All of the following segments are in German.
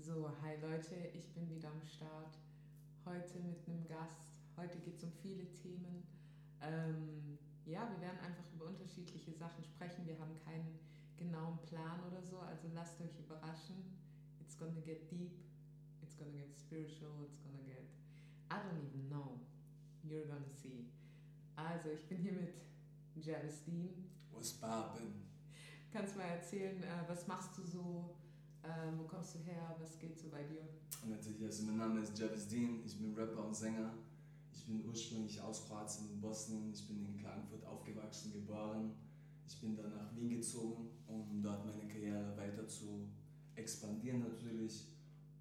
So, hi Leute, ich bin wieder am Start. Heute mit einem Gast. Heute geht es um viele Themen. Ähm, ja, wir werden einfach über unterschiedliche Sachen sprechen. Wir haben keinen genauen Plan oder so, also lasst euch überraschen. It's gonna get deep, it's gonna get spiritual, it's gonna get. I don't even know. You're gonna see. Also, ich bin hier mit Javis Dean. Was poppin'? Kannst du mal erzählen, äh, was machst du so? Ähm, wo kommst du her? Was geht so bei dir? Natürlich, also mein Name ist Javis Dean, ich bin Rapper und Sänger. Ich bin ursprünglich aus Kroatien und Bosnien. Ich bin in Klagenfurt aufgewachsen, geboren. Ich bin dann nach Wien gezogen, um dort meine Karriere weiter zu expandieren natürlich.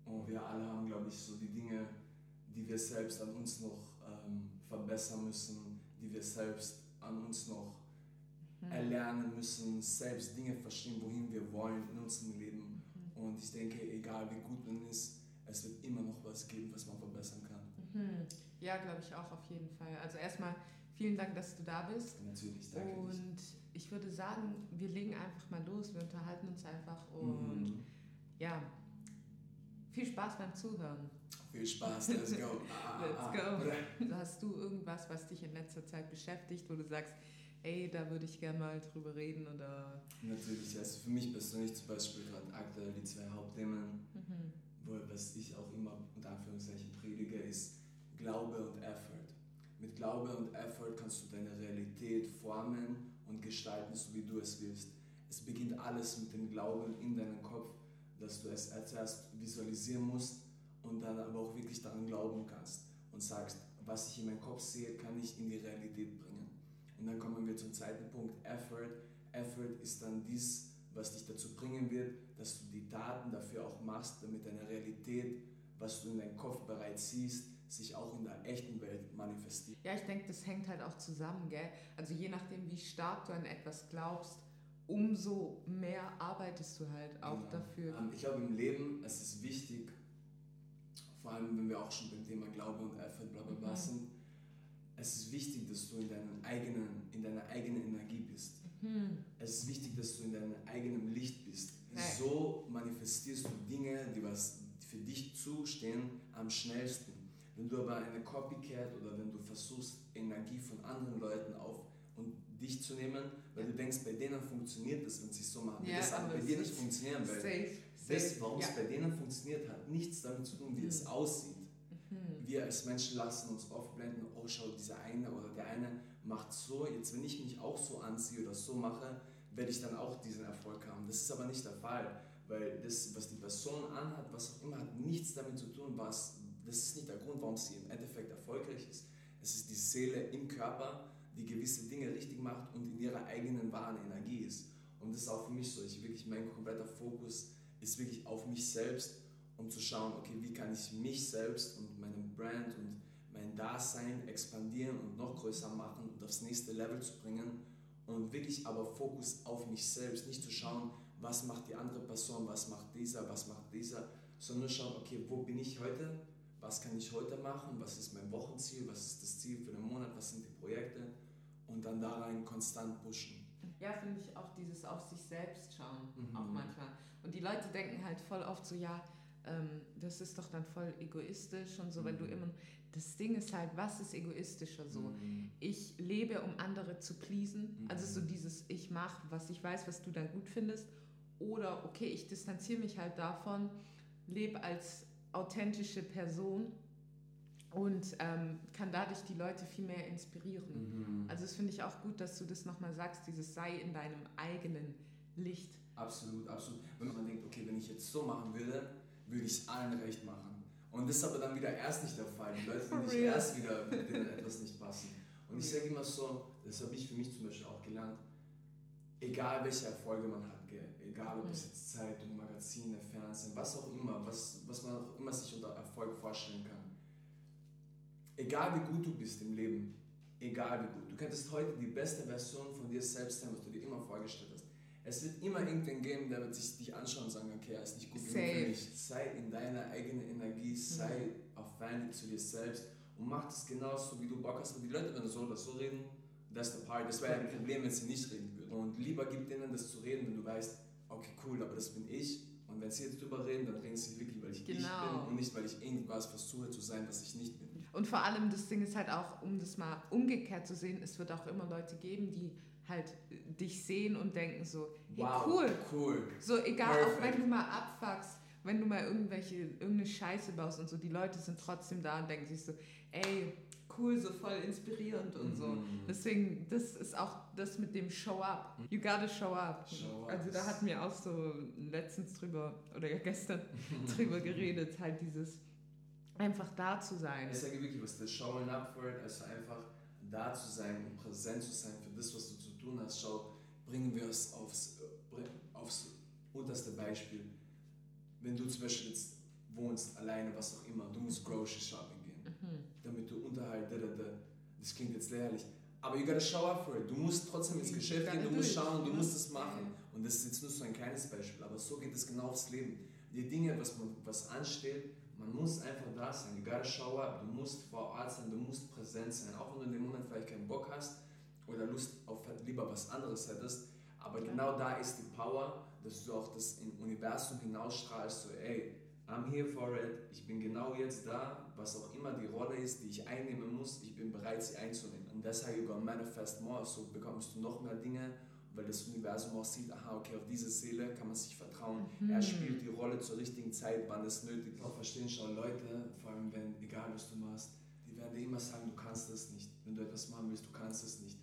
Und wir alle haben, glaube ich, so die Dinge, die wir selbst an uns noch ähm, verbessern müssen, die wir selbst an uns noch mhm. erlernen müssen, selbst Dinge verstehen, wohin wir wollen in unserem Leben. Und ich denke, egal wie gut man ist, es wird immer noch was geben, was man verbessern kann. Mhm. Ja, glaube ich auch auf jeden Fall. Also erstmal vielen Dank, dass du da bist. Natürlich, danke. Und ich würde sagen, wir legen einfach mal los, wir unterhalten uns einfach und mhm. ja, viel Spaß beim Zuhören. Viel Spaß, let's go. let's go. Hast du irgendwas, was dich in letzter Zeit beschäftigt, wo du sagst, ey, da würde ich gerne mal drüber reden oder... Natürlich, also für mich persönlich zum Beispiel gerade aktuell die zwei Hauptthemen, mhm. wo, was ich auch immer unter Anführungszeichen predige, ist Glaube und Effort. Mit Glaube und Effort kannst du deine Realität formen und gestalten, so wie du es willst. Es beginnt alles mit dem Glauben in deinem Kopf, dass du es zuerst visualisieren musst und dann aber auch wirklich daran glauben kannst und sagst, was ich in meinem Kopf sehe, kann ich in die Realität bringen. Und dann kommen wir zum zweiten Punkt, Effort. Effort ist dann dies, was dich dazu bringen wird, dass du die Taten dafür auch machst, damit deine Realität, was du in deinem Kopf bereits siehst, sich auch in der echten Welt manifestiert. Ja, ich denke, das hängt halt auch zusammen, gell? Also je nachdem, wie stark du an etwas glaubst, umso mehr arbeitest du halt auch genau. dafür. Ähm, ich glaube, im Leben es ist wichtig, vor allem wenn wir auch schon beim Thema Glaube und Effort bla bla bla mhm. sind, es ist wichtig, dass du in, deinen eigenen, in deiner eigenen Energie bist. Mhm. Es ist wichtig, dass du in deinem eigenen Licht bist. Nein. So manifestierst du Dinge, die was für dich zustehen, am schnellsten. Wenn du aber eine Copycat oder wenn du versuchst, Energie von anderen Leuten auf und dich zu nehmen, weil ja. du denkst, bei denen funktioniert das, wenn sie es so machen. Ja, das aber bei dir nicht funktionieren, weil safe, safe. das, warum ja. es bei denen funktioniert, hat nichts damit zu tun, wie mhm. es aussieht. Wir als Menschen lassen uns oft blenden, oh schau, dieser eine oder der eine macht so, jetzt wenn ich mich auch so anziehe oder so mache, werde ich dann auch diesen Erfolg haben. Das ist aber nicht der Fall, weil das, was die Person anhat, was auch immer, hat nichts damit zu tun, was, das ist nicht der Grund, warum sie im Endeffekt erfolgreich ist. Es ist die Seele im Körper, die gewisse Dinge richtig macht und in ihrer eigenen wahren Energie ist. Und das ist auch für mich so. Ich wirklich, mein kompletter Fokus ist wirklich auf mich selbst um zu schauen, okay, wie kann ich mich selbst und meinen Brand und mein Dasein expandieren und noch größer machen und aufs nächste Level zu bringen und wirklich aber Fokus auf mich selbst, nicht zu schauen, was macht die andere Person, was macht dieser, was macht dieser, sondern schauen, okay, wo bin ich heute, was kann ich heute machen, was ist mein Wochenziel, was ist das Ziel für den Monat, was sind die Projekte und dann da rein konstant pushen. Ja, finde ich auch dieses auf sich selbst schauen, mhm. auch manchmal. Und die Leute denken halt voll oft so, ja, ähm, das ist doch dann voll egoistisch und so, mhm. wenn du immer. Das Ding ist halt, was ist egoistischer so? Mhm. Ich lebe, um andere zu pleasen. Mhm. Also so dieses, ich mache, was ich weiß, was du dann gut findest. Oder okay, ich distanziere mich halt davon, lebe als authentische Person und ähm, kann dadurch die Leute viel mehr inspirieren. Mhm. Also das finde ich auch gut, dass du das nochmal sagst, dieses sei in deinem eigenen Licht. Absolut, absolut. Wenn man denkt, okay, wenn ich jetzt so machen würde, würde ich es allen recht machen. Und das ist aber dann wieder erst nicht der Fall. Die Leute sind nicht erst wieder, mit denen etwas nicht passen. Und ich sage immer so, das habe ich für mich zum Beispiel auch gelernt, egal welche Erfolge man hat, egal ob es jetzt Zeitung, Magazine, Fernsehen, was auch immer, was, was man auch immer sich unter Erfolg vorstellen kann. Egal wie gut du bist im Leben, egal wie gut, du könntest heute die beste Version von dir selbst sein, was du dir immer vorgestellt hast. Es wird immer irgendwen geben, der wird sich dich anschauen und sagen, okay, er ist nicht gut genug für mich. Sei in deiner eigenen Energie, sei mhm. auf Feinde zu dir selbst und mach das genauso, wie du Bock hast. Und die Leute werden so oder so reden, that's the part. Das wäre ein Problem, wenn sie nicht reden würden. Und lieber gib denen das zu reden, wenn du weißt, okay, cool, aber das bin ich. Und wenn sie jetzt drüber reden, dann reden sie wirklich, weil bin und nicht, weil ich irgendwas versuche zu sein, was ich nicht bin. Und vor allem das Ding ist halt auch, um das mal umgekehrt zu sehen, es wird auch immer Leute geben, die halt dich sehen und denken so, hey, wow, cool. cool. So egal, Perfect. auch wenn du mal abfuckst, wenn du mal irgendwelche, irgendeine Scheiße baust und so, die Leute sind trotzdem da und denken sich so, ey, cool, so voll inspirierend und so. Mhm. Deswegen, das ist auch das mit dem Show up. You gotta show up. Show up. Also da hatten wir auch so letztens drüber, oder ja gestern drüber geredet, halt dieses einfach da zu sein. Ich sage wirklich, was das Showing up for it, also einfach da zu sein und präsent zu sein für das, was du zu tun hast. Schau, bringen wir es aufs, aufs unterste Beispiel. Wenn du zum Beispiel jetzt wohnst, alleine, was auch immer, du musst Grocery Shopping gehen, mhm. damit du Unterhalt, da, da, da, das klingt jetzt lächerlich, aber you gotta show up for it. Du musst trotzdem ins Geschäft gehen, du musst schauen, du musst es machen. Und das ist jetzt nur so ein kleines Beispiel, aber so geht es genau aufs Leben. Die Dinge, was, man, was ansteht, man muss einfach da sein. You gotta show up. Du musst vor Ort sein, du musst präsent sein. Auch wenn du in dem Moment vielleicht keinen Bock hast oder Lust auf lieber was anderes hättest. Aber genau da ist die Power, dass du auch das im Universum hinausstrahlst, so ey, I'm here for it, ich bin genau jetzt da, was auch immer die Rolle ist, die ich einnehmen muss, ich bin bereit, sie einzunehmen. Und deshalb, you gonna manifest more, so bekommst du noch mehr Dinge, weil das Universum auch sieht, aha, okay, auf diese Seele kann man sich vertrauen. Mhm. Er spielt die Rolle zur richtigen Zeit, wann es nötig ist. Auch verstehen schon Leute, vor allem wenn, egal was du machst, die werden dir immer sagen, du kannst das nicht. Wenn du etwas machen willst, du kannst es nicht.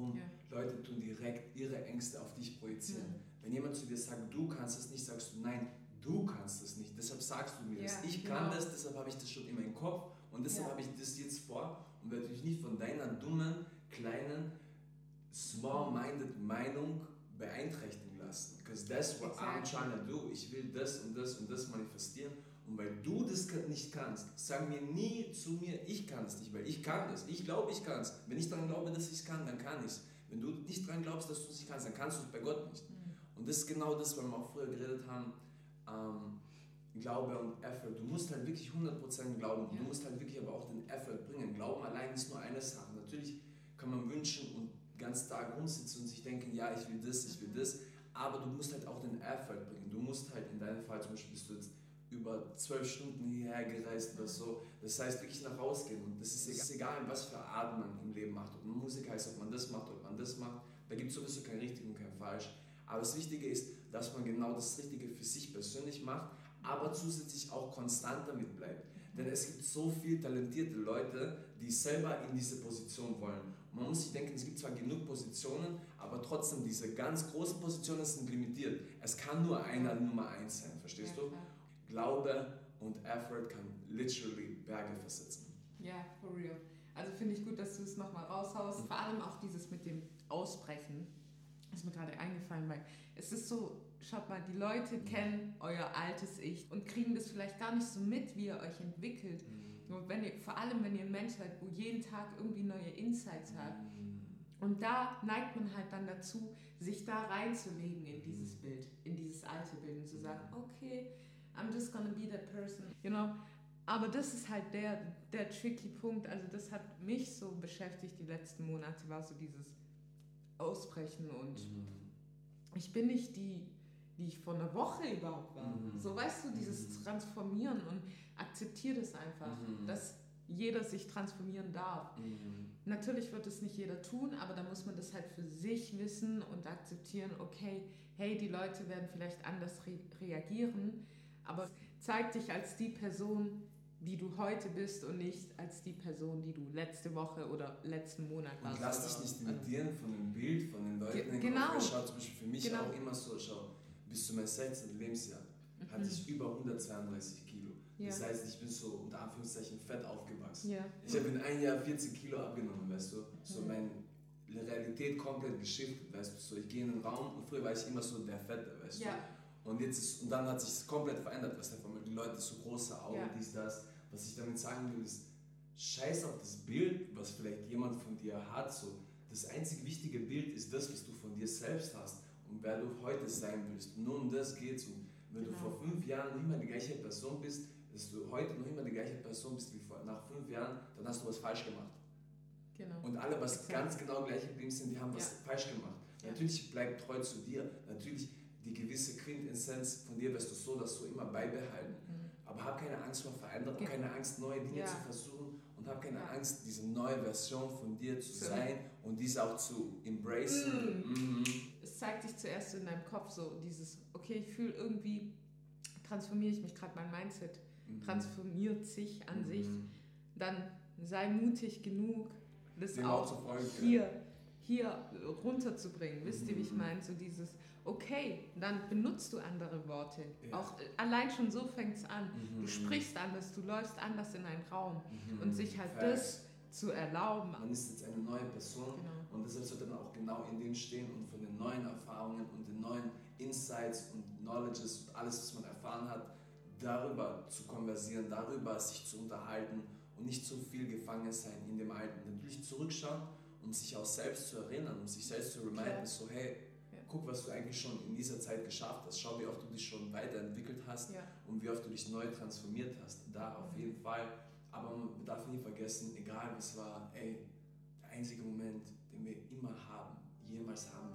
Warum? Ja. Leute tun direkt ihre Ängste auf dich projizieren. Mhm. Wenn jemand zu dir sagt, du kannst es nicht, sagst du, nein, du kannst es nicht. Deshalb sagst du mir ja, das. Ich kann genau. das, deshalb habe ich das schon immer im Kopf und deshalb ja. habe ich das jetzt vor und werde mich nicht von deiner dummen, kleinen, small-minded Meinung beeinträchtigen lassen. Because that's what exactly. I'm trying to do. Ich will das und das und das manifestieren. Und weil du das nicht kannst, sag mir nie zu mir, ich kann es nicht, weil ich kann es. Ich glaube, ich kann es. Wenn ich daran glaube, dass ich es kann, dann kann ich es. Wenn du nicht daran glaubst, dass du es nicht kannst, dann kannst du es bei Gott nicht. Mhm. Und das ist genau das, was wir auch früher geredet haben. Ähm, Glaube und Effort. Du musst halt wirklich 100% glauben. Ja. Du musst halt wirklich aber auch den Effort bringen. Glauben allein ist nur eine Sache. Natürlich kann man wünschen und ganz Tag rumsitzen und sich denken, ja, ich will das, ich will das. Aber du musst halt auch den Effort bringen. Du musst halt in deinem Fall zum Beispiel bist du jetzt über zwölf Stunden hierher gereist oder so. Das heißt wirklich nach Hause gehen. Und das ist egal, ist egal, was für Art man im Leben macht. Ob man Musik heißt, ob man das macht, ob man das macht. Da gibt es sowieso kein richtig und kein falsch. Aber das Wichtige ist, dass man genau das Richtige für sich persönlich macht, aber zusätzlich auch konstant damit bleibt. Denn es gibt so viele talentierte Leute, die selber in diese Position wollen. Man muss sich denken, es gibt zwar genug Positionen, aber trotzdem diese ganz großen Positionen sind limitiert. Es kann nur einer Nummer eins sein, verstehst ja, du? Glaube und Effort kann literally Berge versetzen. Ja, for real. Also finde ich gut, dass du es nochmal raushaust. Vor allem auch dieses mit dem Ausbrechen ist mir gerade eingefallen, weil es ist so, schaut mal, die Leute mhm. kennen euer altes Ich und kriegen das vielleicht gar nicht so mit, wie ihr euch entwickelt. Mhm. Und wenn ihr, vor allem, wenn ihr ein Mensch seid, wo jeden Tag irgendwie neue Insights habt. Mhm. Und da neigt man halt dann dazu, sich da reinzulegen in dieses mhm. Bild, in dieses alte Bild und zu sagen, okay, I'm just gonna be that person. You know? Aber das ist halt der, der tricky Punkt. Also das hat mich so beschäftigt die letzten Monate, war so dieses Ausbrechen und mhm. ich bin nicht die, die ich vor einer Woche überhaupt war. Mhm. So weißt du, dieses mhm. Transformieren und akzeptiere das einfach, mhm. dass jeder sich transformieren darf. Mhm. Natürlich wird es nicht jeder tun, aber da muss man das halt für sich wissen und akzeptieren, okay, hey, die Leute werden vielleicht anders re reagieren, aber zeig dich als die Person, die du heute bist und nicht als die Person, die du letzte Woche oder letzten Monat warst. Und lass dich nicht limitieren von dem Bild, von den Leuten. Ge genau. Schau zum Beispiel für mich genau. auch immer so, schau, bis zu meinem 16. Lebensjahr mhm. hatte ich über 132 Kilo. Ja. Das heißt, ich bin so unter Anführungszeichen fett aufgewachsen. Ja. Ich habe in einem Jahr 40 Kilo abgenommen, weißt du. So mhm. meine Realität komplett geschiftet, weißt du. So, ich gehe in den Raum und früher war ich immer so der Fette, weißt ja. du. Und, jetzt ist, und dann hat sich komplett verändert, weißt du, die Leute so große Augen, ja. dies, das. Was ich damit sagen will, ist, scheiß auf das Bild, was vielleicht jemand von dir hat. So. Das einzige wichtige Bild ist das, was du von dir selbst hast und wer du heute sein willst. Nur um das geht es. Und wenn genau. du vor fünf Jahren noch immer die gleiche Person bist, dass du heute noch immer die gleiche Person bist wie vor, nach fünf Jahren, dann hast du was falsch gemacht. Genau. Und alle, was Exakt. ganz genau gleich geblieben sind, die haben was ja. falsch gemacht. Ja. Natürlich bleib treu zu dir. Natürlich die gewisse Quintessenz von dir wirst du so oder so immer beibehalten. Mhm. Aber hab keine Angst vor Veränderung, Ge- keine Angst, neue Dinge Ja. zu versuchen und hab keine Ja. Angst, diese neue Version von dir zu So. sein und diese auch zu embracen. Mhm. es zeigt sich zuerst in deinem Kopf so dieses, okay, ich fühle irgendwie, transformiere ich mich gerade, mein Mindset Mhm. transformiert sich an sich. Mhm. Dann sei mutig genug, das Dem auch auch folgen. hier, hier runterzubringen. Wisst ihr, wie ich Mhm. meine? So dieses, okay, dann benutzt du andere Worte. Ja. Auch äh, allein schon so fängt es an. Mhm. Du sprichst anders, du läufst anders in einen Raum. Mhm. Und sich halt Facts. das zu erlauben. Man ist jetzt eine neue Person Genau. und deshalb sollte man auch genau in dem stehen und von den neuen Erfahrungen und den neuen Insights und Knowledges und alles, was man erfahren hat, darüber zu konversieren, darüber sich zu unterhalten und nicht zu viel gefangen sein in dem Alten. Natürlich zurückschauen und sich auch selbst zu erinnern und sich selbst zu reminden, Klar. so hey, Ja. Guck, was du eigentlich schon in dieser Zeit geschafft hast, schau, wie oft du dich schon weiterentwickelt hast Ja. und wie oft du dich neu transformiert hast. Da auf jeden Fall. Aber man darf nie vergessen, egal was war, ey, der einzige Moment, den wir immer haben, jemals haben,